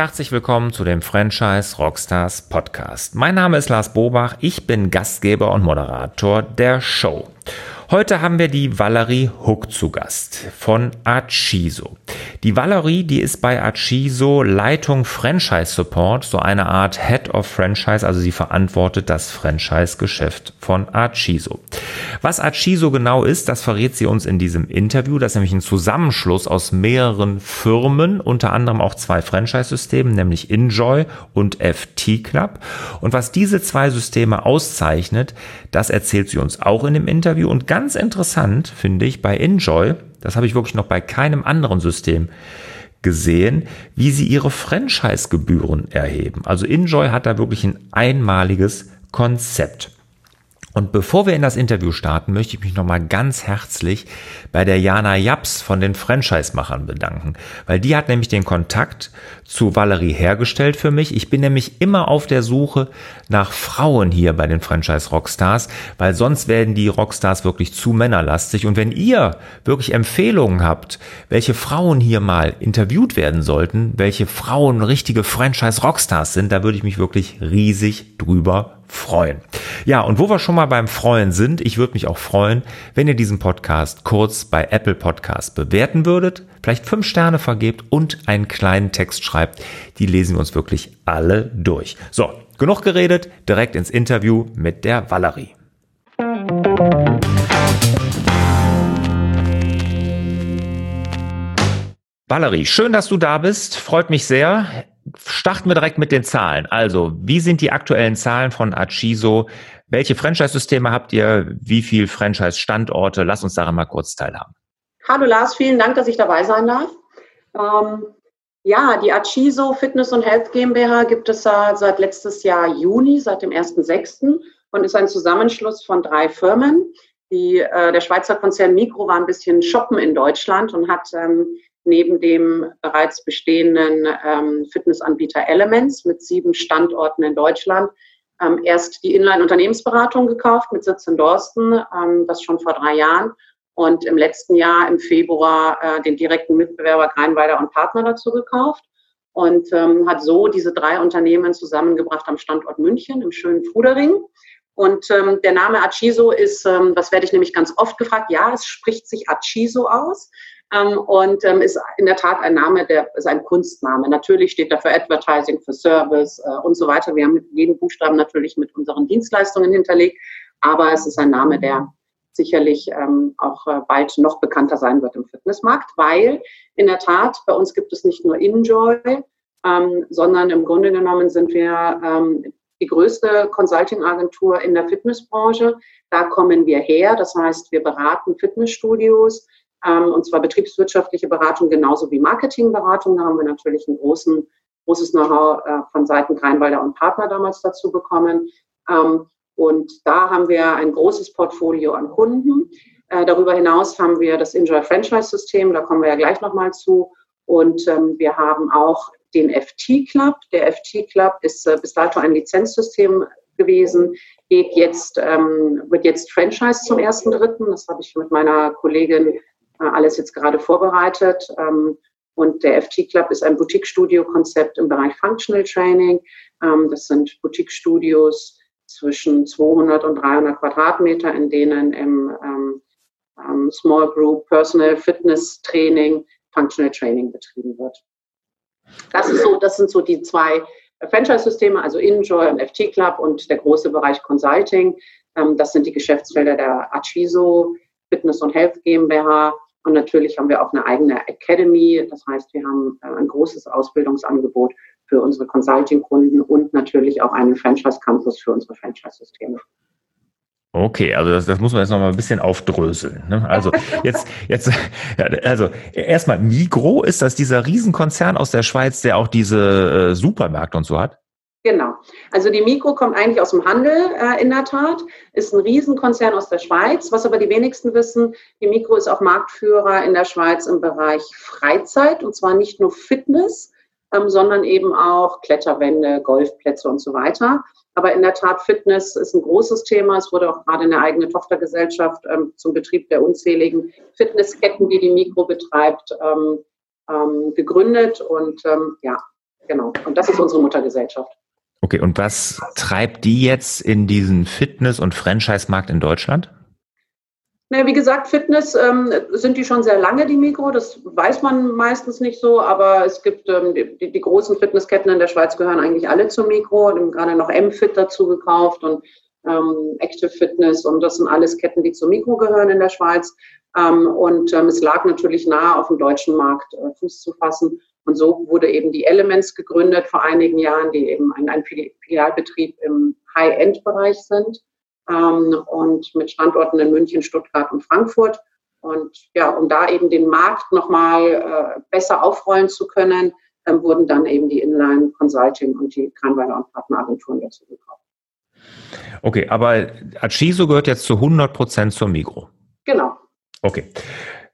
Herzlich willkommen zu dem Franchise Rockstars Podcast. Mein Name ist Lars Bobach, ich bin Gastgeber und Moderator der Show. Heute haben wir die Valerie Huck zu Gast von Achiso. Die Valerie, die ist bei Achiso Leitung Franchise Support, so eine Art Head of Franchise, also sie verantwortet das Franchise-Geschäft von Achiso. Was Achiso genau ist, das verrät sie uns in diesem Interview. Das ist nämlich ein Zusammenschluss aus mehreren Firmen, unter anderem auch zwei Franchise-Systemen, nämlich Enjoy und FT Club. Und was diese zwei Systeme auszeichnet, das erzählt sie uns auch in dem Interview. Und ganz interessant finde ich bei Enjoy, das habe ich wirklich noch bei keinem anderen System gesehen, wie sie ihre Franchise-Gebühren erheben. Also Enjoy hat da wirklich ein einmaliges Konzept. Und bevor wir in das Interview starten, möchte ich mich nochmal ganz herzlich bei der Jana Japs von den Franchise-Machern bedanken, weil die hat nämlich den Kontakt zu Valerie hergestellt für mich. Ich bin nämlich immer auf der Suche nach Frauen hier bei den Franchise-Rockstars, weil sonst werden die Rockstars wirklich zu männerlastig. Und wenn ihr wirklich Empfehlungen habt, welche Frauen hier mal interviewt werden sollten, welche Frauen richtige Franchise-Rockstars sind, da würde ich mich wirklich riesig drüber freuen. Ja, und wo wir schon mal beim Freuen sind, ich würde mich auch freuen, wenn ihr diesen Podcast kurz bei Apple Podcast bewerten würdet, vielleicht fünf Sterne vergebt und einen kleinen Text schreibt. Die lesen wir uns wirklich alle durch. So, genug geredet, direkt ins Interview mit der Valerie. Valerie, schön, dass du da bist. Freut mich sehr starten wir direkt mit den Zahlen. Also, wie sind die aktuellen Zahlen von Achiso? Welche Franchise-Systeme habt ihr? Wie viele Franchise-Standorte? Lass uns daran mal kurz teilhaben. Hallo Lars, vielen Dank, dass ich dabei sein darf. Ähm, ja, die Achiso Fitness und Health GmbH gibt es seit letztes Jahr Juni, seit dem 1.6. und ist ein Zusammenschluss von drei Firmen. Die, äh, der Schweizer Konzern Mikro war ein bisschen shoppen in Deutschland und hat ähm, neben dem bereits bestehenden ähm, Fitnessanbieter Elements mit sieben Standorten in Deutschland ähm, erst die Inline-Unternehmensberatung gekauft mit Sitz in Dorsten, ähm, das schon vor drei Jahren. Und im letzten Jahr, im Februar, äh, den direkten Mitbewerber Greinweiler und Partner dazu gekauft und ähm, hat so diese drei Unternehmen zusammengebracht am Standort München im schönen Fudering. Und ähm, der Name Achiso ist, ähm, das werde ich nämlich ganz oft gefragt, ja, es spricht sich Achiso aus. Ähm, und ähm, ist in der Tat ein Name, der ist ein Kunstname. Natürlich steht da für Advertising, für Service äh, und so weiter. Wir haben mit jedem Buchstaben natürlich mit unseren Dienstleistungen hinterlegt, aber es ist ein Name, der sicherlich ähm, auch äh, bald noch bekannter sein wird im Fitnessmarkt, weil in der Tat bei uns gibt es nicht nur Enjoy, ähm, sondern im Grunde genommen sind wir ähm, die größte Consulting-Agentur in der Fitnessbranche. Da kommen wir her. Das heißt, wir beraten Fitnessstudios, und zwar betriebswirtschaftliche Beratung genauso wie Marketingberatung. Da haben wir natürlich ein großen, großes Know-how äh, von Seiten Greinwalder und Partner damals dazu bekommen. Ähm, und da haben wir ein großes Portfolio an Kunden. Äh, darüber hinaus haben wir das Enjoy Franchise System, da kommen wir ja gleich nochmal zu. Und ähm, wir haben auch den FT Club. Der FT Club ist äh, bis dato ein Lizenzsystem gewesen, geht jetzt, ähm, wird jetzt Franchise zum ersten Dritten. Das habe ich mit meiner Kollegin alles jetzt gerade vorbereitet. Ähm, und der FT Club ist ein Boutique-Studio-Konzept im Bereich Functional Training. Ähm, das sind Boutique-Studios zwischen 200 und 300 Quadratmeter, in denen im ähm, Small Group Personal Fitness Training, Functional Training betrieben wird. Das, ist so, das sind so die zwei Franchise-Systeme, also Enjoy und FT Club und der große Bereich Consulting. das sind die Geschäftsfelder der Achiso, Fitness und Health GmbH und natürlich haben wir auch eine eigene Academy. Das heißt, wir haben äh, ein großes Ausbildungsangebot für unsere Consulting-Kunden und natürlich auch einen Franchise-Campus für unsere Franchise-Systeme. Okay, also das, das muss man jetzt noch mal ein bisschen aufdröseln. Ne? Also jetzt, jetzt, also erstmal Migro, ist das dieser Riesenkonzern aus der Schweiz, der auch diese äh, Supermärkte und so hat? Genau. Also die Mikro kommt eigentlich aus dem Handel äh, in der Tat, ist ein Riesenkonzern aus der Schweiz. Was aber die wenigsten wissen, die Mikro ist auch Marktführer in der Schweiz im Bereich Freizeit und zwar nicht nur Fitness, ähm, sondern eben auch Kletterwände, Golfplätze und so weiter. Aber in der Tat, Fitness ist ein großes Thema. Es wurde auch gerade eine eigene Tochtergesellschaft ähm, zum Betrieb der unzähligen Fitnessketten, die die Mikro betreibt, ähm, ähm gegründet. Und ähm, ja, Genau. Und das ist unsere Muttergesellschaft. Okay, und was treibt die jetzt in diesen Fitness- und Franchise-Markt in Deutschland? Na, wie gesagt, Fitness ähm, sind die schon sehr lange, die Mikro. Das weiß man meistens nicht so, aber es gibt ähm, die, die, großen Fitnessketten in der Schweiz gehören eigentlich alle zum Mikro. haben gerade noch M-Fit dazu gekauft und ähm, Active Fitness und das sind alles Ketten, die zum Mikro gehören in der Schweiz. Ähm, und ähm, es lag natürlich nahe, auf dem deutschen Markt äh, Fuß zu fassen. Und so wurde eben die Elements gegründet vor einigen Jahren, die eben ein, ein Filialbetrieb im High-End-Bereich sind ähm, und mit Standorten in München, Stuttgart und Frankfurt. Und ja, um da eben den Markt nochmal äh, besser aufrollen zu können, ähm, wurden dann eben die Inline Consulting und die Kranweiler und Partneragenturen dazu gekauft. Okay, aber Achiso gehört jetzt zu 100 Prozent zur Migro. Genau. Okay.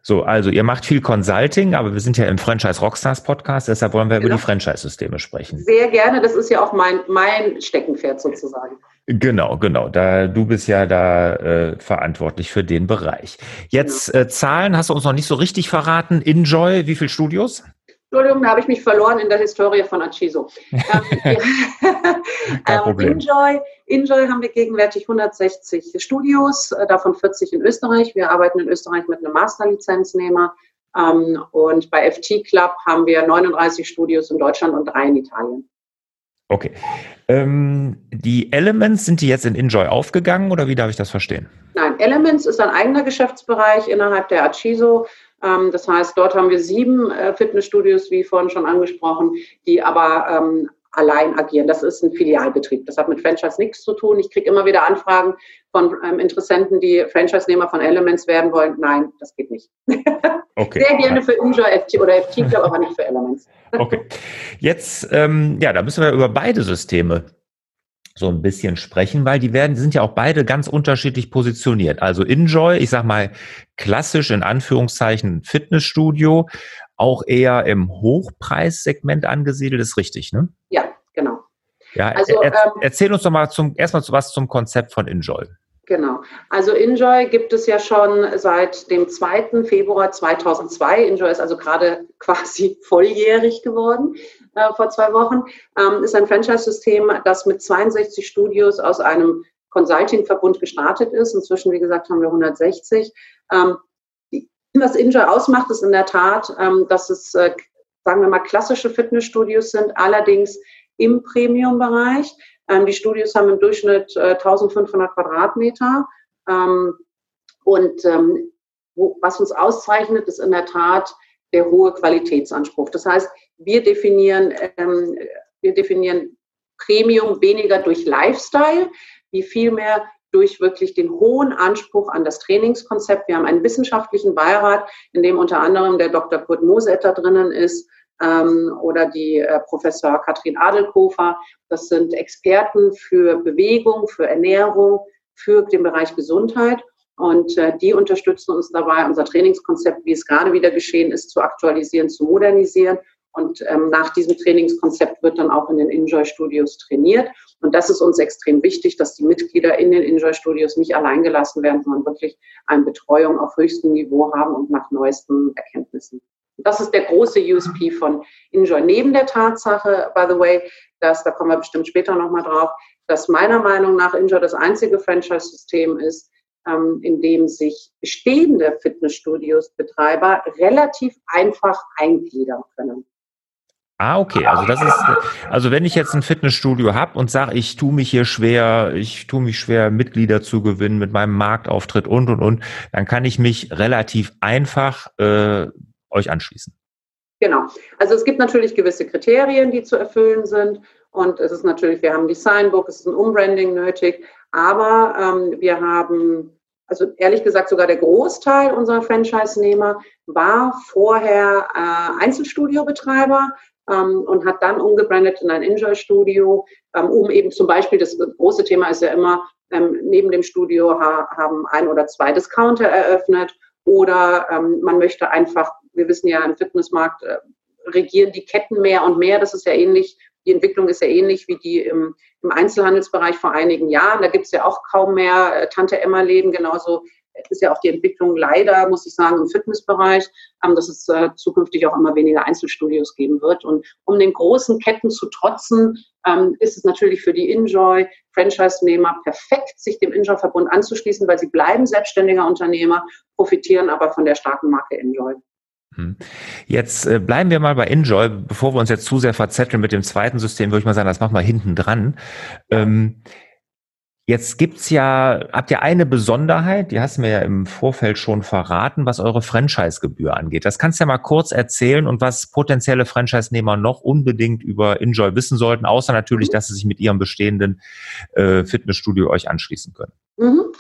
So, also ihr macht viel Consulting, aber wir sind ja im Franchise Rockstars Podcast, deshalb wollen wir genau. über die Franchise-Systeme sprechen. Sehr gerne, das ist ja auch mein, mein Steckenpferd sozusagen. Genau, genau. Da du bist ja da äh, verantwortlich für den Bereich. Jetzt genau. äh, Zahlen hast du uns noch nicht so richtig verraten. Enjoy, wie viele Studios? Entschuldigung, da habe ich mich verloren in der Historie von Achiso. ähm, Kein Problem. Enjoy, Enjoy haben wir gegenwärtig 160 Studios, äh, davon 40 in Österreich. Wir arbeiten in Österreich mit einem Masterlizenznehmer. Ähm, und bei FT Club haben wir 39 Studios in Deutschland und drei in Italien. Okay. Ähm, die Elements, sind die jetzt in Enjoy aufgegangen oder wie darf ich das verstehen? Nein, Elements ist ein eigener Geschäftsbereich innerhalb der Achiso. Ähm, das heißt, dort haben wir sieben äh, Fitnessstudios, wie vorhin schon angesprochen, die aber ähm, allein agieren. Das ist ein Filialbetrieb. Das hat mit Franchise nichts zu tun. Ich kriege immer wieder Anfragen von ähm, Interessenten, die Franchise-Nehmer von Elements werden wollen. Nein, das geht nicht. Okay. Sehr gerne für Enjoy FT oder FT Club, aber nicht für Elements. Okay. Jetzt, ähm, ja, da müssen wir über beide Systeme so ein bisschen sprechen, weil die werden, die sind ja auch beide ganz unterschiedlich positioniert. Also Enjoy, ich sag mal klassisch in Anführungszeichen Fitnessstudio, auch eher im Hochpreissegment angesiedelt, ist richtig, ne? Ja, genau. Ja, also, er, ähm, erzähl uns doch mal zum, erstmal was zum Konzept von Enjoy. Genau. Also Enjoy gibt es ja schon seit dem 2. Februar 2002. Enjoy ist also gerade quasi volljährig geworden äh, vor zwei Wochen. Ähm, ist ein Franchise-System, das mit 62 Studios aus einem Consulting-Verbund gestartet ist. Inzwischen, wie gesagt, haben wir 160. Ähm, was Enjoy ausmacht, ist in der Tat, ähm, dass es, äh, sagen wir mal, klassische Fitnessstudios sind, allerdings im Premium-Bereich. Ähm, die Studios haben im Durchschnitt äh, 1500 Quadratmeter. Ähm, und ähm, was uns auszeichnet, ist in der Tat der hohe Qualitätsanspruch. Das heißt, wir definieren, wir definieren Premium weniger durch Lifestyle, wie vielmehr durch wirklich den hohen Anspruch an das Trainingskonzept. Wir haben einen wissenschaftlichen Beirat, in dem unter anderem der Dr. Kurt Mosetter drinnen ist, ähm, oder die äh, Professor Katrin Adelkofer. Das sind Experten für Bewegung, für Ernährung, für den Bereich Gesundheit. Und äh, die unterstützen uns dabei, unser Trainingskonzept, wie es gerade wieder geschehen ist, zu aktualisieren, zu modernisieren. Und ähm, nach diesem Trainingskonzept wird dann auch in den Enjoy-Studios trainiert. Und das ist uns extrem wichtig, dass die Mitglieder in den Enjoy-Studios nicht allein gelassen werden, sondern wirklich eine Betreuung auf höchstem Niveau haben und nach neuesten Erkenntnissen. Das ist der große USP von Enjoy. Neben der Tatsache, by the way, dass, da kommen wir bestimmt später nochmal drauf, dass meiner Meinung nach Enjoy das einzige Franchise-System ist, ähm, in dem sich bestehende Fitnessstudios-Betreiber relativ einfach eingliedern können. Ah, okay. Also das ist, also wenn ich jetzt ein Fitnessstudio habe und sage, ich tue mich hier schwer, ich tue mich schwer, Mitglieder zu gewinnen mit meinem Marktauftritt und und und, dann kann ich mich relativ einfach äh, euch anschließen. Genau. Also es gibt natürlich gewisse Kriterien, die zu erfüllen sind. Und es ist natürlich, wir haben Designbook, es ist ein Umbranding nötig. Aber ähm, wir haben, also ehrlich gesagt, sogar der Großteil unserer Franchise-Nehmer war vorher äh, Einzelstudiobetreiber ähm, und hat dann umgebrandet in ein Enjoy-Studio, ähm, um eben zum Beispiel, das große Thema ist ja immer, ähm, neben dem Studio ha haben ein oder zwei Discounter eröffnet oder ähm, man möchte einfach wir wissen ja, im Fitnessmarkt äh, regieren die Ketten mehr und mehr. Das ist ja ähnlich, die Entwicklung ist ja ähnlich wie die im, im Einzelhandelsbereich vor einigen Jahren. Da gibt es ja auch kaum mehr äh, Tante-Emma-Läden, genauso ist ja auch die Entwicklung leider, muss ich sagen, im Fitnessbereich, ähm, dass es äh, zukünftig auch immer weniger Einzelstudios geben wird. Und um den großen Ketten zu trotzen, ähm, ist es natürlich für die Enjoy Franchise-Nehmer perfekt, sich dem Enjoy-Verbund anzuschließen, weil sie bleiben selbstständiger Unternehmer, profitieren aber von der starken Marke Enjoy. Hm. Jetzt äh, bleiben wir mal bei Enjoy, bevor wir uns jetzt zu sehr verzetteln mit dem zweiten System, würde ich mal sagen, das machen wir hinten dran. Ähm, Jetzt gibt's ja, habt ihr eine Besonderheit, die hast du mir ja im Vorfeld schon verraten, was eure Franchise-Gebühr angeht. Das kannst du ja mal kurz erzählen und was potenzielle Franchise-Nehmer noch unbedingt über Enjoy wissen sollten, außer natürlich, dass sie sich mit ihrem bestehenden äh, Fitnessstudio euch anschließen können. Mhm.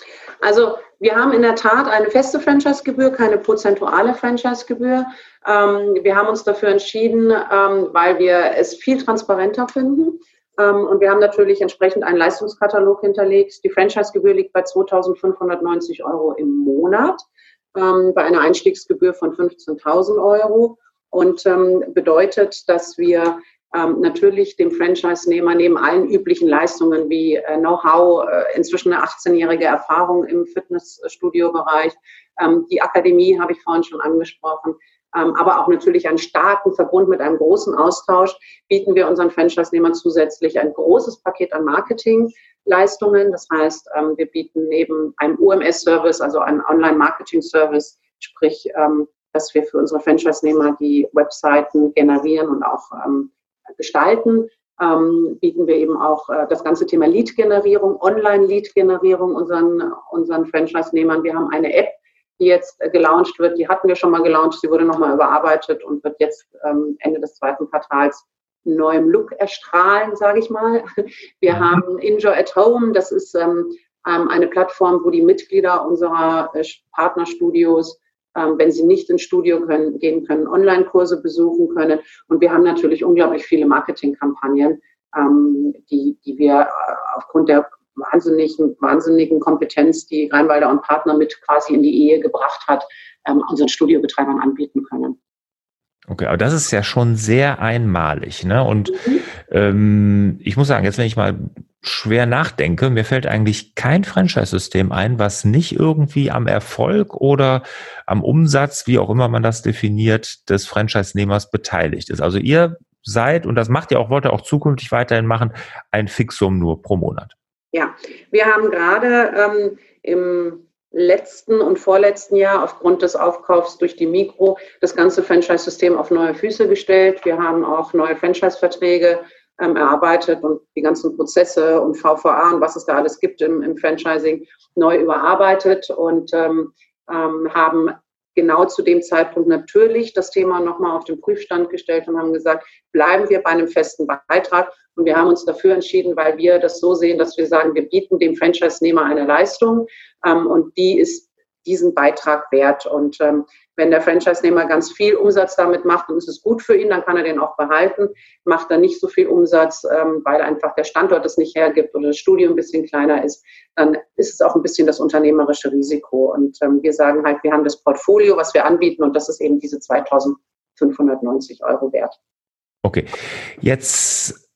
Also wir haben in der Tat eine feste Franchise-Gebühr, keine prozentuale Franchise-Gebühr. Ähm, wir haben uns dafür entschieden, ähm, weil wir es viel transparenter finden. Ähm, und wir haben natürlich entsprechend einen Leistungskatalog hinterlegt. Die Franchise-Gebühr liegt bei 2.590 Euro im Monat, bei einer Einstiegsgebühr von 15.000 Euro und ähm, bedeutet, dass wir natürlich dem Franchise-Nehmer neben allen üblichen Leistungen wie äh, Know-how, äh, inzwischen eine 18-jährige Erfahrung im Fitnessstudio-Bereich, die Akademie habe ich vorhin schon angesprochen, ähm, aber auch natürlich einen starken Verbund mit einem großen Austausch, bieten wir unseren Franchise-Nehmern zusätzlich ein großes Paket an Marketingleistungen. Das heißt, ähm, wir bieten neben einem UMS-Service, also einem Online-Marketing-Service, sprich, ähm, dass wir für unsere Franchise-Nehmer die Webseiten generieren und auch gestalten, bieten wir eben auch äh, das ganze Thema Lead-Generierung, Online-Lead-Generierung unseren, unseren Franchise-Nehmern. Wir haben eine App, die jetzt äh, gelauncht wird. Die hatten wir schon mal gelauncht, sie wurde nochmal überarbeitet und wird jetzt ähm, Ende des zweiten Quartals neuem Look erstrahlen, sage ich mal. Wir mhm. haben Enjoy at Home, das ist ähm, ähm, eine Plattform, wo die Mitglieder unserer äh, Partnerstudios, ähm, wenn sie nicht ins Studio können, gehen können, Online-Kurse besuchen können. Und wir haben natürlich unglaublich viele Marketingkampagnen, ähm, die, die wir äh, aufgrund der wahnsinnigen, wahnsinnigen Kompetenz, die Rheinwalder und Partner mit quasi in die Ehe gebracht hat, ähm, unseren Studiobetreibern anbieten können. Okay, aber das ist ja schon sehr einmalig. Ne? Und mhm. ähm, ich muss sagen, jetzt wenn ich mal schwer nachdenke, mir fällt eigentlich kein Franchise-System ein, was nicht irgendwie am Erfolg oder am Umsatz, wie auch immer man das definiert, des Franchise-Nehmers beteiligt ist. Also ihr seid, und das macht ihr auch, wollt ihr auch zukünftig weiterhin machen, ein Fixum nur pro Monat. Ja, wir haben gerade ähm, im letzten und vorletzten Jahr aufgrund des Aufkaufs durch die Mikro das ganze Franchise-System auf neue Füße gestellt. Wir haben auch neue Franchise-Verträge ähm, erarbeitet und die ganzen Prozesse und VVA und was es da alles gibt im, im Franchising neu überarbeitet und ähm, ähm, haben genau zu dem Zeitpunkt natürlich das Thema nochmal auf den Prüfstand gestellt und haben gesagt, bleiben wir bei einem festen Beitrag. Und wir haben uns dafür entschieden, weil wir das so sehen, dass wir sagen, wir bieten dem Franchise-Nehmer eine Leistung ähm, und die ist diesen Beitrag wert. Und ähm, wenn der Franchise-Nehmer ganz viel Umsatz damit macht, dann ist es gut für ihn, dann kann er den auch behalten. Macht er nicht so viel Umsatz, ähm, weil einfach der Standort es nicht hergibt oder das Studio ein bisschen kleiner ist, dann ist es auch ein bisschen das unternehmerische Risiko. Und ähm, wir sagen halt, wir haben das Portfolio, was wir anbieten und das ist eben diese 2590 Euro wert. Okay, jetzt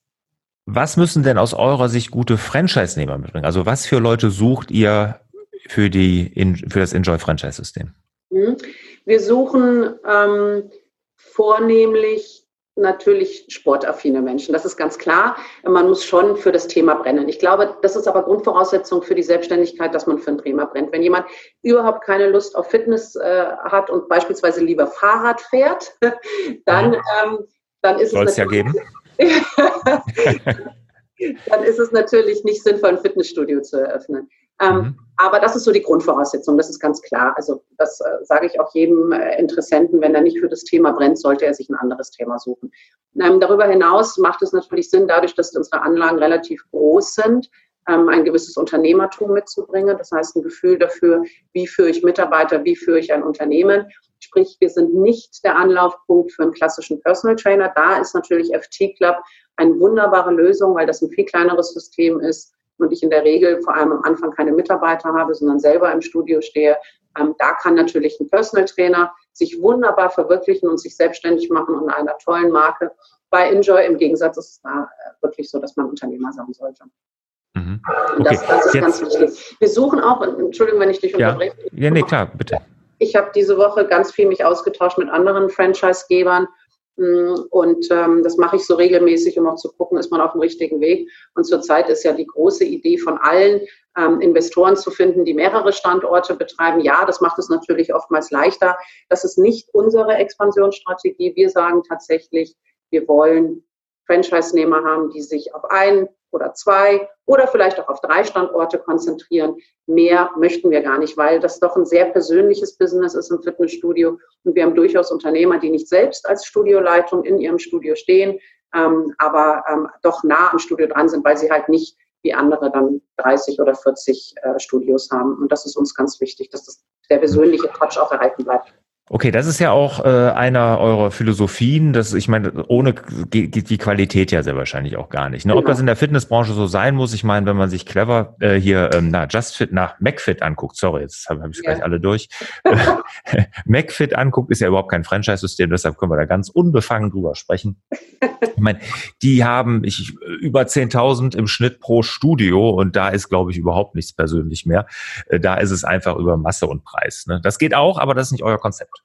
was müssen denn aus eurer Sicht gute Franchise-Nehmer mitbringen? Also was für Leute sucht ihr für, die, für das Enjoy-Franchise-System? Mhm. Wir suchen ähm, vornehmlich natürlich sportaffine Menschen. Das ist ganz klar. Man muss schon für das Thema brennen. Ich glaube, das ist aber Grundvoraussetzung für die Selbstständigkeit, dass man für ein Thema brennt. Wenn jemand überhaupt keine Lust auf Fitness äh, hat und beispielsweise lieber Fahrrad fährt, dann, ähm, dann ist Soll es ja geben. dann ist es natürlich nicht sinnvoll, ein Fitnessstudio zu eröffnen. Ähm, mhm. Aber das ist so die Grundvoraussetzung, das ist ganz klar. Also das äh, sage ich auch jedem äh, Interessenten, wenn er nicht für das Thema brennt, sollte er sich ein anderes Thema suchen. Ähm, darüber hinaus macht es natürlich Sinn, dadurch, dass unsere Anlagen relativ groß sind, ähm, ein gewisses Unternehmertum mitzubringen. Das heißt, ein Gefühl dafür, wie führe ich Mitarbeiter, wie führe ich ein Unternehmen. Sprich, wir sind nicht der Anlaufpunkt für einen klassischen Personal Trainer. Da ist natürlich FT Club eine wunderbare Lösung, weil das ein viel kleineres System ist und ich in der Regel vor allem am Anfang keine Mitarbeiter habe, sondern selber im Studio stehe. Ähm, da kann natürlich ein Personal Trainer sich wunderbar verwirklichen und sich selbstständig machen unter einer tollen Marke. Bei Enjoy im Gegensatz ist es da äh, wirklich so, dass man Unternehmer sein sollte. Mhm. Okay. Das, das, ist Jetzt. ganz wichtig. Wir suchen auch, Entschuldigung, wenn ich dich unterbreche. Ja, ja nee, klar, bitte. Ich habe diese Woche ganz viel mich ausgetauscht mit anderen Franchise-Gebern. Mm, und ähm, das mache ich so regelmäßig, um auch zu gucken, ist man auf dem richtigen Weg. Und zurzeit ist ja die große Idee von allen, ähm, Investoren zu finden, die mehrere Standorte betreiben. Ja, das macht es natürlich oftmals leichter. Das ist nicht unsere Expansionsstrategie. Wir sagen tatsächlich, wir wollen Franchise-Nehmer haben, die sich auf ein oder zwei oder vielleicht auch auf drei Standorte konzentrieren. Mehr möchten wir gar nicht, weil das doch ein sehr persönliches Business ist im Fitnessstudio. Und wir haben durchaus Unternehmer, die nicht selbst als Studioleitung in ihrem Studio stehen, ähm, aber ähm, doch nah am Studio dran sind, weil sie halt nicht wie andere dann 30 oder 40 äh, Studios haben. Und das ist uns ganz wichtig, dass das, der persönliche Touch auch erhalten bleibt. Okay, das ist ja auch äh, einer eurer Philosophien. Das, ich meine, ohne geht die Qualität ja sehr wahrscheinlich auch gar nicht. Ne? Ob genau. das in der Fitnessbranche so sein muss, ich meine, wenn man sich clever äh, hier ähm, na JustFit nach MacFit anguckt, sorry, jetzt habe hab ich ja. gleich alle durch. MacFit anguckt, ist ja überhaupt kein Franchise-System, deshalb können wir da ganz unbefangen drüber sprechen. ich meine, die haben ich, über 10.000 im Schnitt pro Studio und da ist, glaube ich, überhaupt nichts persönlich mehr. Äh, da ist es einfach über Masse und Preis. Ne? Das geht auch, aber das ist nicht euer Konzept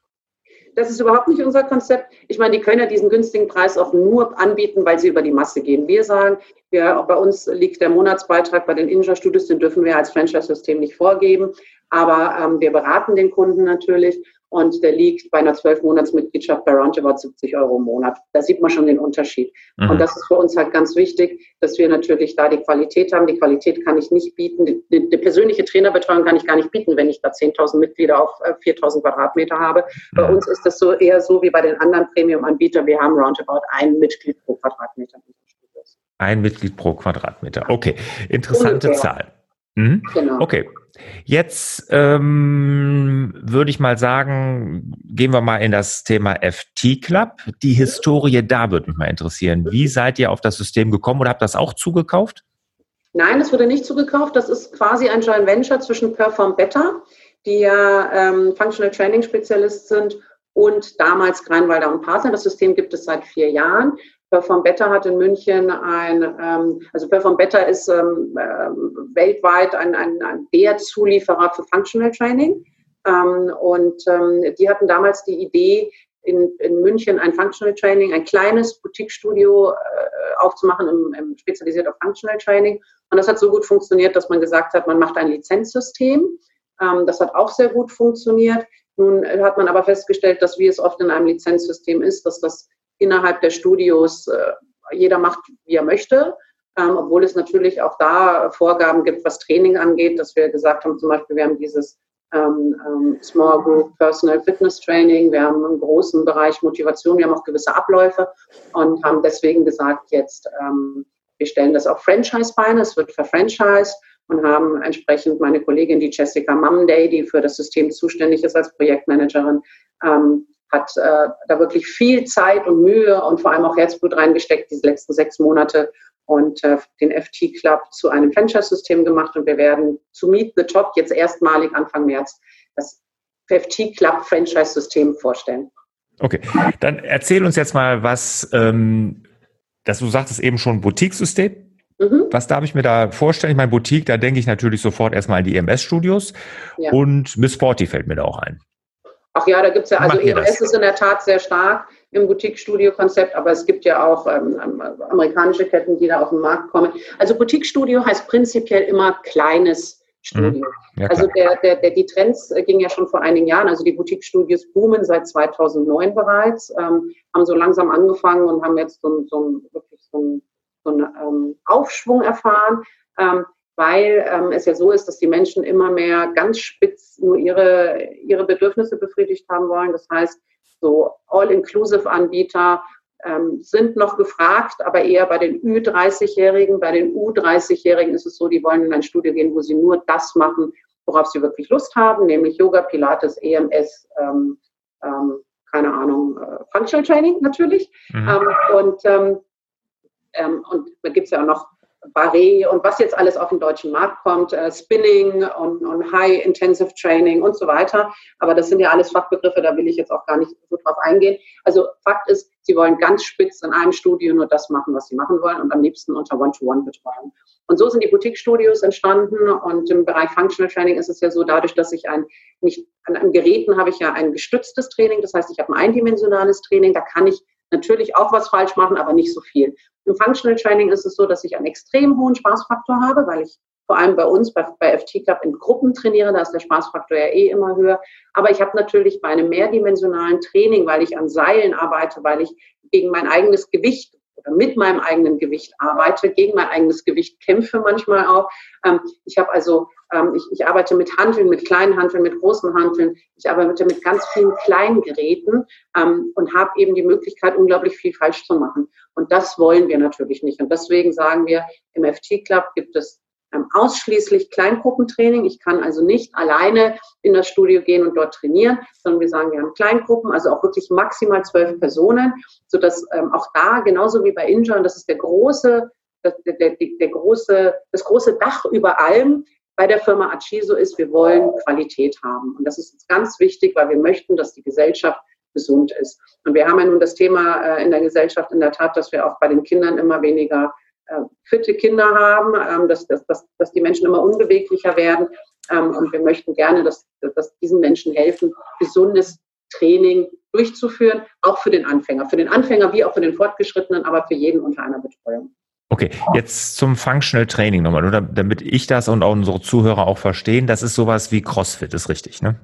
das ist überhaupt nicht unser Konzept. Ich meine, die können ja diesen günstigen Preis auch nur anbieten, weil sie über die Masse gehen. Wir sagen, wir, bei uns liegt der Monatsbeitrag bei den Inja-Studios, den dürfen wir als Franchise-System nicht vorgeben. Aber ähm, wir beraten den Kunden natürlich und der liegt bei einer zwölf Monats Mitgliedschaft bei roundabout 70 Euro im Monat. Da sieht man schon den Unterschied. Mhm. Und das ist für uns halt ganz wichtig, dass wir natürlich da die Qualität haben. Die Qualität kann ich nicht bieten. Die, die, die persönliche Trainerbetreuung kann ich gar nicht bieten, wenn ich da 10.000 Mitglieder auf 4.000 äh, Quadratmeter habe. Mhm. Bei uns ist das so eher so wie bei den anderen Premium-Anbietern. Wir haben roundabout ein Mitglied pro Quadratmeter. Ein Mitglied pro Quadratmeter. Okay, interessante. Zahl. Mhm. Genau. Okay. Jetzt ähm, würde ich mal sagen, gehen wir mal in das Thema FT Club. Die Historie da würde mich mal interessieren. Wie seid ihr auf das System gekommen oder habt das auch zugekauft? Nein, das wurde nicht zugekauft. Das ist quasi ein Joint Venture zwischen Perform Better, die ja ähm, Functional Training Spezialist sind, und damals Greinwalder und Partner. Das System gibt es seit vier Jahren. Perform Better hat in München ein, ähm, also Perform Better ist ähm, äh, weltweit ein, ein, ein der Zulieferer für Functional Training. Ähm, und ähm, die hatten damals die Idee, in, in München ein Functional Training, ein kleines Boutique-Studio äh, aufzumachen, im, im, spezialisiert auf Functional Training. Und das hat so gut funktioniert, dass man gesagt hat, man macht ein Lizenzsystem. Ähm, das hat auch sehr gut funktioniert. Nun hat man aber festgestellt, dass wie es oft in einem Lizenzsystem ist, dass das innerhalb der Studios äh, jeder macht, wie er möchte. Ähm, obwohl es natürlich auch da Vorgaben gibt, was Training angeht, dass wir gesagt haben, zum Beispiel, wir haben dieses ähm, ähm, Small Group Personal Fitness Training, wir haben einen großen Bereich Motivation, wir haben auch gewisse Abläufe und haben deswegen gesagt, jetzt ähm, wir stellen das auf Franchise-Beine, es wird verfranchised und haben entsprechend meine Kollegin, die Jessica Mumday, die für das System zuständig ist als Projektmanagerin, ähm, hat äh, da wirklich viel Zeit und Mühe und vor allem auch Herzblut reingesteckt, diese letzten sechs Monate und äh, den FT Club zu einem Franchise-System gemacht und wir werden zu Meet the Top jetzt erstmalig Anfang März das FT Club Franchise-System vorstellen. Okay, dann erzähl uns jetzt mal, was, ähm, dass du sagtest eben schon Boutique-System. Mhm. Was darf ich mir da vorstellen? Ich meine, Boutique, da denke ich natürlich sofort erstmal an die EMS-Studios ja. und Miss Forty fällt mir da auch ein. Ach ja, da gibt es ja, also EMS ist in der Tat sehr stark im Boutique-Studio-Konzept, aber es gibt ja auch ähm, ähm, amerikanische Ketten, die da auf den Markt kommen. Also Boutique-Studio heißt prinzipiell immer kleines Studio. Mhm. Ja, also der, der, der, die Trends äh, gingen ja schon vor einigen Jahren. Also die Boutique-Studios boomen seit 2009 bereits, ähm, haben so langsam angefangen und haben jetzt so, so, wirklich so, einen, so einen ähm, Aufschwung erfahren. Ähm, weil ähm, es ja so ist, dass die Menschen immer mehr ganz spitz nur ihre, ihre Bedürfnisse befriedigt haben wollen. Das heißt, so All-Inclusive-Anbieter ähm, sind noch gefragt, aber eher bei den Ü30-Jährigen. Bei den U30-Jährigen ist es so, die wollen in ein Studio gehen, wo sie nur das machen, worauf sie wirklich Lust haben, nämlich Yoga, Pilates, EMS, ähm, ähm, keine Ahnung, äh, Functional Training natürlich. Mhm. Ähm, und, ähm, ähm, und da gibt es ja auch noch Barré und was jetzt alles auf den deutschen Markt kommt, äh, Spinning und, und High Intensive Training und so weiter. Aber das sind ja alles Fachbegriffe, da will ich jetzt auch gar nicht so drauf eingehen. Also Fakt ist, sie wollen ganz spitz in einem Studio nur das machen, was sie machen wollen und am liebsten unter One-to-One betreuen. Und so sind die Boutique-Studios entstanden und im Bereich Functional Training ist es ja so, dadurch, dass ich ein, nicht, an, an Geräten habe ich ja ein gestütztes Training, das heißt, ich habe ein eindimensionales Training, da kann ich natürlich auch was falsch machen, aber nicht so viel. Im Functional Training ist es so, dass ich einen extrem hohen Spaßfaktor habe, weil ich vor allem bei uns, bei, bei FT Club in Gruppen trainiere, da ist der Spaßfaktor ja eh immer höher. Aber ich habe natürlich bei einem mehrdimensionalen Training, weil ich an Seilen arbeite, weil ich gegen mein eigenes Gewicht mit meinem eigenen Gewicht arbeite, gegen mein eigenes Gewicht kämpfe manchmal auch. Ähm, ich habe also, ähm, ich, ich arbeite mit Handeln, mit kleinen Handeln, mit großen Handeln. Ich arbeite mit ganz vielen kleinen Geräten ähm, und habe eben die Möglichkeit, unglaublich viel falsch zu machen. Und das wollen wir natürlich nicht. Und deswegen sagen wir, im FT Club gibt es ausschließlich Kleingruppentraining. Ich kann also nicht alleine in das Studio gehen und dort trainieren, sondern wir sagen, wir haben Kleingruppen, also auch wirklich maximal zwölf Personen, sodass ähm, auch da, genauso wie bei und das ist der große, der, der, der große, das große Dach über allem, bei der Firma Achiso ist, wir wollen Qualität haben. Und das ist uns ganz wichtig, weil wir möchten, dass die Gesellschaft gesund ist. Und wir haben ja nun das Thema äh, in der Gesellschaft in der Tat, dass wir auch bei den Kindern immer weniger äh, fitte Kinder haben, ähm, dass, dass, dass, dass die Menschen immer unbeweglicher werden. Ähm, und wir möchten gerne, dass, dass diesen Menschen helfen, gesundes Training durchzuführen, auch für den Anfänger. Für den Anfänger wie auch für den Fortgeschrittenen, aber für jeden unter einer Betreuung. Okay, jetzt zum Functional Training nochmal, nur damit ich das und auch unsere Zuhörer auch verstehen. Das ist sowas wie CrossFit, ist richtig, ne?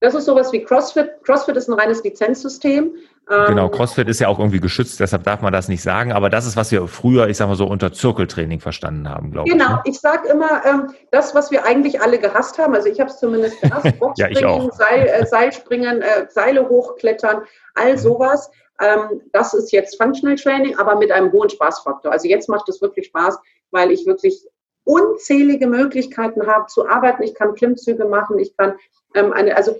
Das ist sowas wie CrossFit. CrossFit ist ein reines Lizenzsystem. Genau, ähm, CrossFit ist ja auch irgendwie geschützt, deshalb darf man das nicht sagen. Aber das ist, was wir früher, ich sag mal so, unter Zirkeltraining verstanden haben, glaube genau. ich. Genau, ne? ich sage immer, ähm, das, was wir eigentlich alle gehasst haben, also ich habe es zumindest gehasst, Boxspringen, ja, Seil, äh, Seilspringen, äh, Seile hochklettern, all mhm. sowas. Ähm, das ist jetzt Functional Training, aber mit einem hohen Spaßfaktor. Also jetzt macht es wirklich Spaß, weil ich wirklich unzählige Möglichkeiten habe zu arbeiten. Ich kann Klimmzüge machen, ich kann ähm, eine, also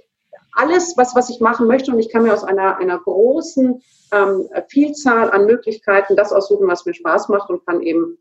alles, was, was ich machen möchte. Und ich kann mir aus einer, einer großen ähm, Vielzahl an Möglichkeiten das aussuchen, was mir Spaß macht und kann eben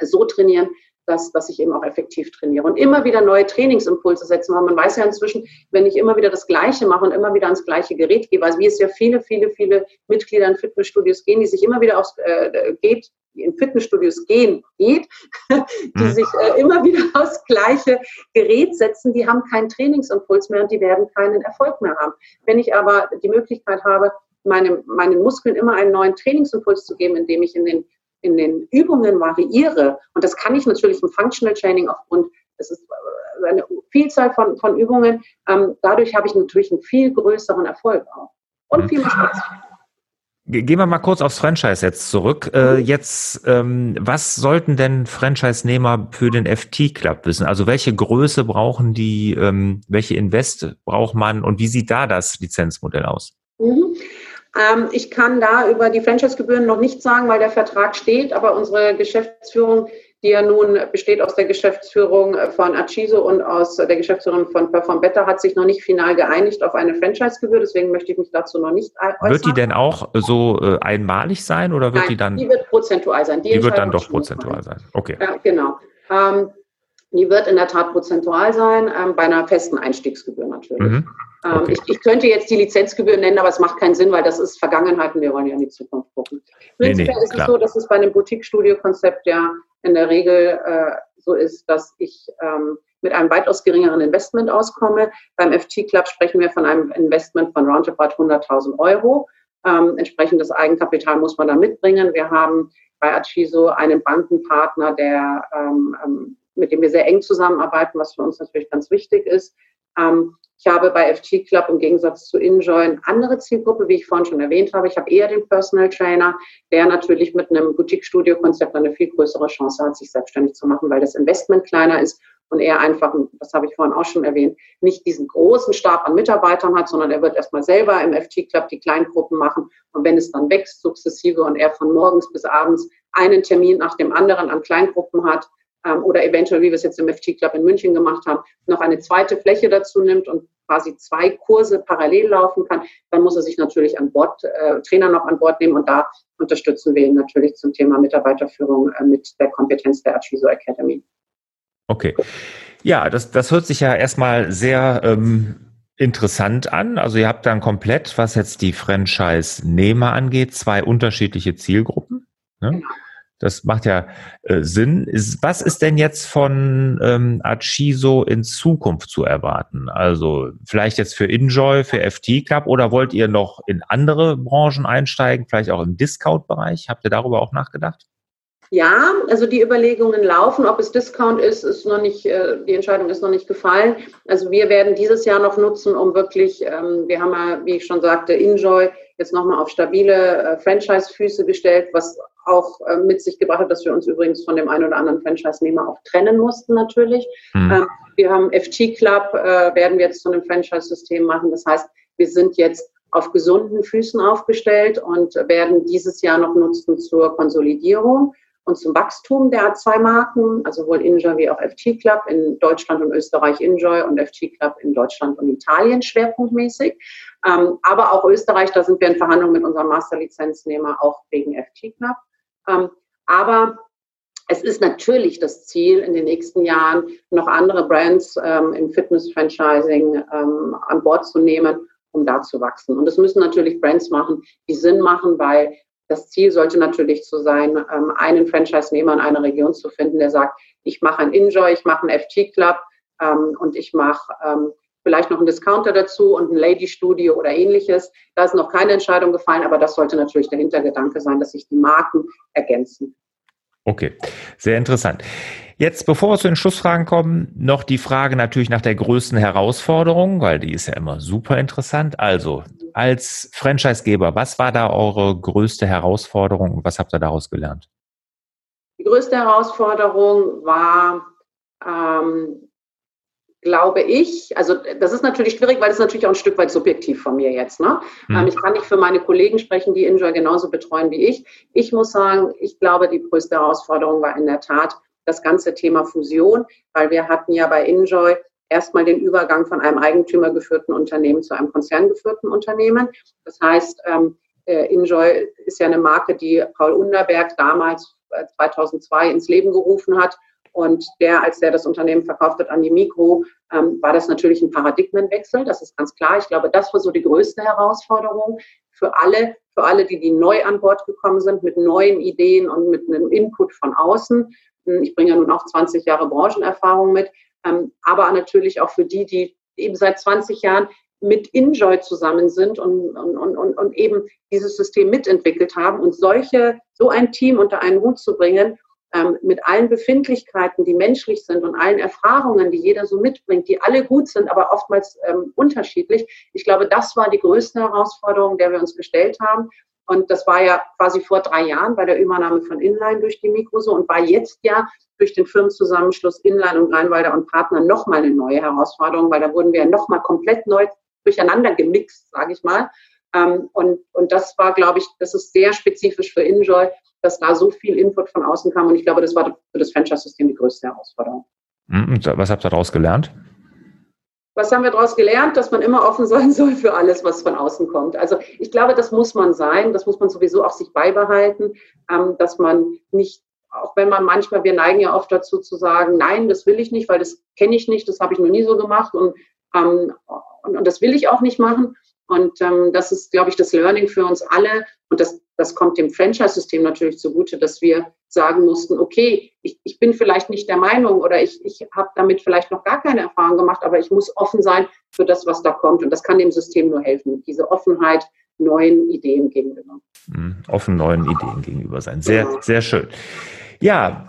so trainieren, dass, dass ich eben auch effektiv trainiere und immer wieder neue Trainingsimpulse setzen, weil man weiß ja inzwischen, wenn ich immer wieder das Gleiche mache und immer wieder ans gleiche Gerät gehe, also wie es ja viele, viele, viele Mitglieder in Fitnessstudios gehen, die sich immer wieder aufs äh, geht, in Fitnessstudios gehen geht, die mhm. sich äh, immer wieder aufs gleiche Gerät setzen, die haben keinen Trainingsimpuls mehr und die werden keinen Erfolg mehr haben. Wenn ich aber die Möglichkeit habe, meine, meinen Muskeln immer einen neuen Trainingsimpuls zu geben, indem ich in den in den Übungen variiere, und das kann ich natürlich im Functional Training aufgrund, es ist äh, eine Vielzahl von, von Übungen, ähm, dadurch habe ich natürlich einen viel größeren Erfolg auch. Und mhm. viel mehr Spaß. Gehen wir mal kurz aufs Franchise jetzt zurück. Äh, jetzt, ähm, was sollten denn Franchise-Nehmer für den FT Club wissen? Also welche Größe brauchen die, ähm, welche Invest braucht man und wie sieht da das Lizenzmodell aus? Mhm. Ähm, ich kann da über die Franchise-Gebühren noch nichts sagen, weil der Vertrag steht, aber unsere Geschäftsführung, die ja nun besteht aus der Geschäftsführung von Achiso und aus der Geschäftsführung von Perform Better, hat sich noch nicht final geeinigt auf eine Franchise-Gebühr. Deswegen möchte ich mich dazu noch nicht äußern. Wird die denn auch so äh, einmalig sein oder wird Nein, die dann? Die wird prozentual sein. Die, die wird dann doch prozentual sein. Okay. Ja, genau. Ähm, die wird in der Tat prozentual sein, ähm, bei einer festen Einstiegsgebühr natürlich. Mhm. Ähm, okay. ich, ich, könnte jetzt die Lizenzgebühr nennen, aber es macht keinen Sinn, weil das ist Vergangenheit und wir wollen ja in die Zukunft gucken. Prinzipiell nee, nee, ist klar. es so, dass es bei einem Boutique-Studio-Konzept ja in der Regel äh, so ist, dass ich ähm, mit einem weitaus geringeren Investment auskomme. Beim FT Club sprechen wir von einem Investment von roundabout 100.000 Euro. Ähm, entsprechendes Eigenkapital muss man da mitbringen. Wir haben bei Achiso einen Bankenpartner, der ähm, ähm mit dem wir sehr eng zusammenarbeiten, was für uns natürlich ganz wichtig ist. Ähm, ich habe bei FT Club im Gegensatz zu Enjoy eine andere Zielgruppe, wie ich vorhin schon erwähnt habe. Ich habe eher den Personal Trainer, der natürlich mit einem Boutique-Studio-Konzept eine viel größere Chance hat, sich selbstständig zu machen, weil das Investment kleiner ist und er einfach, das habe ich vorhin auch schon erwähnt, nicht diesen großen Stab an Mitarbeitern hat, sondern er wird erstmal selber im FT Club die Kleingruppen machen und wenn es dann wächst sukzessive und er von morgens bis abends einen Termin nach dem anderen an Kleingruppen hat, ähm, oder eventuell, wie wir es jetzt im FT Club in München gemacht haben, noch eine zweite Fläche dazu nimmt und quasi zwei Kurse parallel laufen kann, dann muss er sich natürlich an Bord, äh, Trainer noch an Bord nehmen und da unterstützen wir ihn natürlich zum Thema Mitarbeiterführung äh, mit der Kompetenz der Achiso Academy. Okay. Ja, das, das hört sich ja erstmal sehr ähm, interessant an. Also ihr habt dann komplett, was jetzt die Franchise-Nehmer angeht, zwei unterschiedliche Zielgruppen. Ne? Genau. Das macht ja äh, Sinn. Ist, was ist denn jetzt von ähm, Achiso in Zukunft zu erwarten? Also vielleicht jetzt für Enjoy, für FT Club oder wollt ihr noch in andere Branchen einsteigen, vielleicht auch im Discount-Bereich? Habt ihr darüber auch nachgedacht? Ja, also die Überlegungen laufen. Ob es Discount ist, ist noch nicht, äh, die Entscheidung ist noch nicht gefallen. Also wir werden dieses Jahr noch nutzen, um wirklich, ähm, wir haben ja, wie ich schon sagte, Enjoy jetzt nochmal auf stabile äh, Franchise-Füße gestellt, was auch äh, mit sich gebracht hat, dass wir uns übrigens von dem einen oder anderen Franchise-Nehmer auch trennen mussten natürlich. Mhm. Ähm, wir haben FT Club, werden wir jetzt zu einem Franchise-System machen. Das heißt, wir sind jetzt auf gesunden Füßen aufgestellt und werden dieses Jahr noch nutzen zur Konsolidierung und zum Wachstum der zwei Marken, also sowohl Enjoy wie auch FT Club in Deutschland und Österreich Enjoy und FT Club in Deutschland und Italien schwerpunktmäßig. Ähm, aber auch Österreich, da sind wir in Verhandlungen mit unserem Masterlizenznehmer auch wegen FT Club. Ähm, aber es ist natürlich das Ziel, in den nächsten Jahren noch andere Brands ähm, im Fitness-Franchising ähm, an Bord zu nehmen, um da zu wachsen. Und es müssen natürlich Brands machen, die Sinn machen, weil das Ziel sollte natürlich so sein, ähm, einen Franchise-Nehmer in einer Region zu finden, der sagt, ich mache ein Enjoy, ich mache einen FT-Club ähm, und ich mache ähm, vielleicht noch einen Discounter dazu und ein Lady-Studio oder ähnliches. Da ist noch keine Entscheidung gefallen, aber das sollte natürlich der Hintergedanke sein, dass sich die Marken ergänzen. Okay, sehr interessant. Jetzt, bevor wir zu den Schlussfragen kommen, noch die Frage natürlich nach der größten Herausforderung, weil die ist ja immer super interessant. Also, als Franchisegeber, was war da eure größte Herausforderung und was habt ihr daraus gelernt? Die größte Herausforderung war, ähm, glaube ich, also das ist natürlich schwierig, weil es natürlich auch ein Stück weit subjektiv von mir jetzt. Ne? Mhm. Ähm, ich kann nicht für meine Kollegen sprechen, die Enjoy genauso betreuen wie ich. Ich muss sagen, ich glaube, die größte Herausforderung war in der Tat das ganze Thema Fusion, weil wir hatten ja bei Enjoy erstmal den Übergang von einem eigentümergeführten Unternehmen zu einem konzerngeführten Unternehmen. Das heißt, ähm, äh, Enjoy ist ja eine Marke, die Paul Underberg damals 2002 äh, ins Leben gerufen hat. Und der, als der das Unternehmen verkauft hat an die Mikro, ähm, war das natürlich ein Paradigmenwechsel. Das ist ganz klar. Ich glaube, das war so die größte Herausforderung für alle, für alle, die, die neu an Bord gekommen sind, mit neuen Ideen und mit einem Input von außen. Hm, ich bringe ja nun auch 20 Jahre Branchenerfahrung mit, ähm, aber natürlich auch für die, die eben seit 20 Jahren mit Enjoy zusammen sind und, und, und, und eben dieses System mitentwickelt haben. Und solche, so ein Team unter einen Hut zu bringen, ähm, mit allen Befindlichkeiten, die menschlich sind und allen Erfahrungen, die jeder so mitbringt, die alle gut sind, aber oftmals ähm, unterschiedlich. Ich glaube, das war die größte Herausforderung, der wir uns gestellt haben. Und das war ja quasi vor drei Jahren bei der Übernahme von Inline durch die Mikro so und war jetzt ja durch den Firmenzusammenschluss Inline und Rheinwalder und Partner nochmal eine neue Herausforderung, weil da wurden wir ja nochmal komplett neu durcheinander gemixt, sage ich mal. Ähm, und, und das war, glaube ich, das ist sehr spezifisch für Enjoy, dass da so viel Input von außen kam. Und ich glaube, das war für das Franchise-System die größte Herausforderung. Hm, und was habt ihr daraus gelernt? Was haben wir daraus gelernt? Dass man immer offen sein soll für alles, was von außen kommt. Also ich glaube, das muss man sein. Das muss man sowieso auch sich beibehalten, ähm, dass man nicht, auch wenn man manchmal, wir neigen ja oft dazu zu sagen, nein, das will ich nicht, weil das kenne ich nicht, das habe ich noch nie so gemacht und, ähm, und, und das will ich auch nicht machen. Und ähm, das ist, glaube ich, das Learning für uns alle. Und das, das kommt dem Franchise-System natürlich zugute, dass wir sagen mussten, okay, ich, ich bin vielleicht nicht der Meinung oder ich, ich habe damit vielleicht noch gar keine Erfahrung gemacht, aber ich muss offen sein für das, was da kommt. Und das kann dem System nur helfen, diese Offenheit neuen Ideen gegenüber. Mhm, offen neuen Ideen gegenüber sein. Sehr, genau. sehr schön. Ja,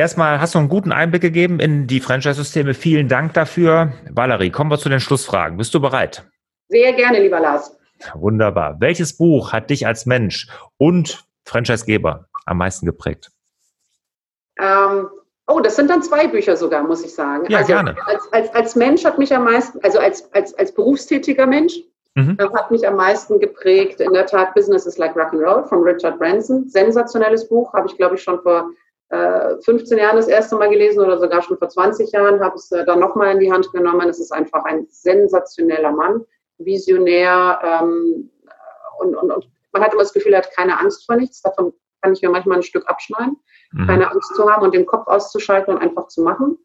Erstmal hast du einen guten Einblick gegeben in die Franchise-Systeme. Vielen Dank dafür. Valerie, kommen wir zu den Schlussfragen. Bist du bereit? Sehr gerne, lieber Lars. Wunderbar. Welches Buch hat dich als Mensch und Franchisegeber am meisten geprägt? Ähm, oh, das sind dann zwei Bücher sogar, muss ich sagen. Ja, also, gerne. Als, als, als Mensch hat mich am meisten, also als, als, als berufstätiger Mensch, mhm. hat mich am meisten geprägt, in der Tat, Business is like Rock'n'Roll von Richard Branson. Sensationelles Buch, habe ich, glaube ich, schon vor äh, 15 Jahren das erste Mal gelesen oder sogar schon vor 20 Jahren, habe es äh, dann nochmal in die Hand genommen. Es ist einfach ein sensationeller Mann, visionär ähm, und, und, und man hat immer das Gefühl, er hat keine Angst vor nichts. Davon kann ich mir manchmal ein Stück abschneiden, mhm. keine Angst zu haben und den Kopf auszuschalten und einfach zu machen.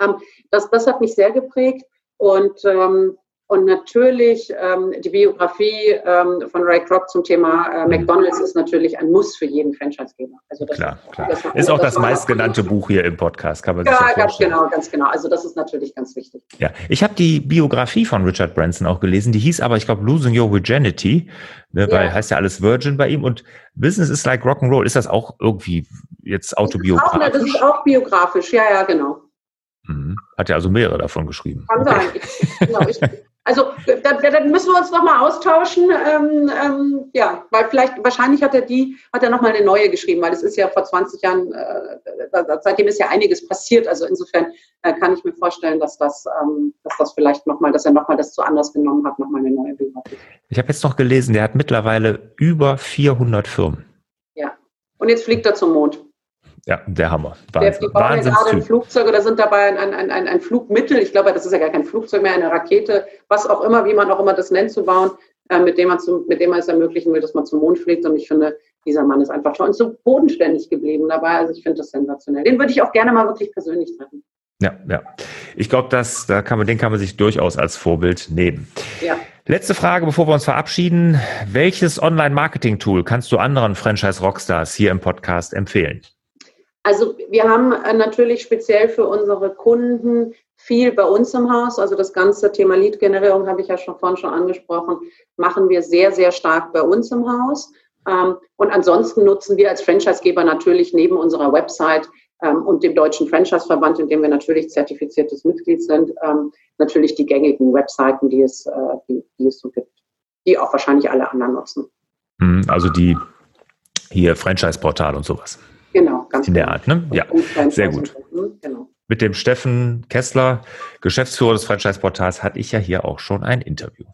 Ähm, das, das hat mich sehr geprägt und ähm, und natürlich ähm, die Biografie ähm, von Ray Kroc zum Thema äh. McDonalds ist natürlich ein Muss für jeden Franchisegeber. Also das, klar, klar. Das, ist auch das, das meistgenannte Buch hier im Podcast, kann man ja, sich ja ganz genau, ganz genau. Also das ist natürlich ganz wichtig. Ja, ich habe die Biografie von Richard Branson auch gelesen. Die hieß aber, ich glaube, Losing Your Virginity, ne, weil heißt ja alles Virgin bei ihm. Und Business is like Rock and Roll. Ist das auch irgendwie jetzt autobiografisch? Das ist auch, das ist auch biografisch. Ja, ja, genau. Mhm. Hat ja also mehrere davon geschrieben. Kann okay. sein. Ich, genau, ich, also dann, dann müssen wir uns nochmal austauschen. Ähm, ähm, ja, weil vielleicht, wahrscheinlich hat er die, hat er nochmal eine neue geschrieben, weil es ist ja vor 20 Jahren, äh, seitdem ist ja einiges passiert. Also insofern äh, kann ich mir vorstellen, dass das, ähm, dass das vielleicht nochmal, dass er nochmal das zu anders genommen hat, nochmal eine neue Biografie. Ich habe jetzt noch gelesen, der hat mittlerweile über 400 Firmen. Ja. Und jetzt fliegt er zum Mond. Ja, der Hammer. Wahnsinn. Die bauen ja gerade ein Flugzeug oder sind dabei ein, ein, ein, ein Flugmittel, ich glaube, das ist ja gar kein Flugzeug mehr, eine Rakete, was auch immer, wie man auch immer das nennt, zu bauen, äh, mit, dem man zu, mit dem man es ermöglichen will, dass man zum Mond fliegt. Und ich finde, dieser Mann ist einfach toll und so bodenständig geblieben dabei. Also ich finde das sensationell. Den würde ich auch gerne mal wirklich persönlich treffen. Ja, ja. Ich glaube, dass da kann man, den kann man sich durchaus als Vorbild nehmen. Ja. Letzte Frage, bevor wir uns verabschieden. Welches Online-Marketing-Tool kannst du anderen Franchise-Rockstars hier im Podcast empfehlen? Also wir haben äh, natürlich speziell für unsere Kunden viel bei uns im Haus. Also das ganze Thema Lead-Generierung habe ich ja schon vorhin schon angesprochen, machen wir sehr, sehr stark bei uns im Haus. Ähm, und ansonsten nutzen wir als Franchisegeber natürlich neben unserer Website ähm, und dem Deutschen Franchise-Verband, in dem wir natürlich zertifiziertes Mitglied sind, ähm, natürlich die gängigen Webseiten, die es, äh, die, die es so gibt, die auch wahrscheinlich alle anderen nutzen. Hm, also die hier Franchise-Portal und sowas. Genau, ganz In der genau. Art, ne? Ja, sehr gut. Genau. Mit dem Steffen Kessler, Geschäftsführer des Franchise-Portals, hatte ich ja hier auch schon ein Interview.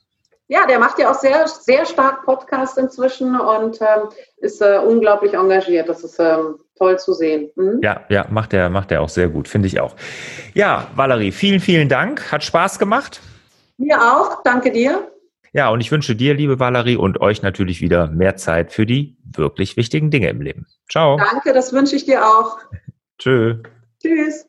Ja, der macht ja auch sehr, sehr stark Podcast inzwischen und ähm, ist äh, unglaublich engagiert. Das ist ähm, toll zu sehen. Mhm. Ja, ja, macht er, macht er auch sehr gut, finde ich auch. Ja, Valerie, vielen, vielen Dank. Hat Spaß gemacht. Mir auch. Danke dir. Ja, und ich wünsche dir, liebe Valerie, und euch natürlich wieder mehr Zeit für die wirklich wichtigen Dinge im Leben. Ciao. Danke, das wünsche ich dir auch. Tschö. Tschüss.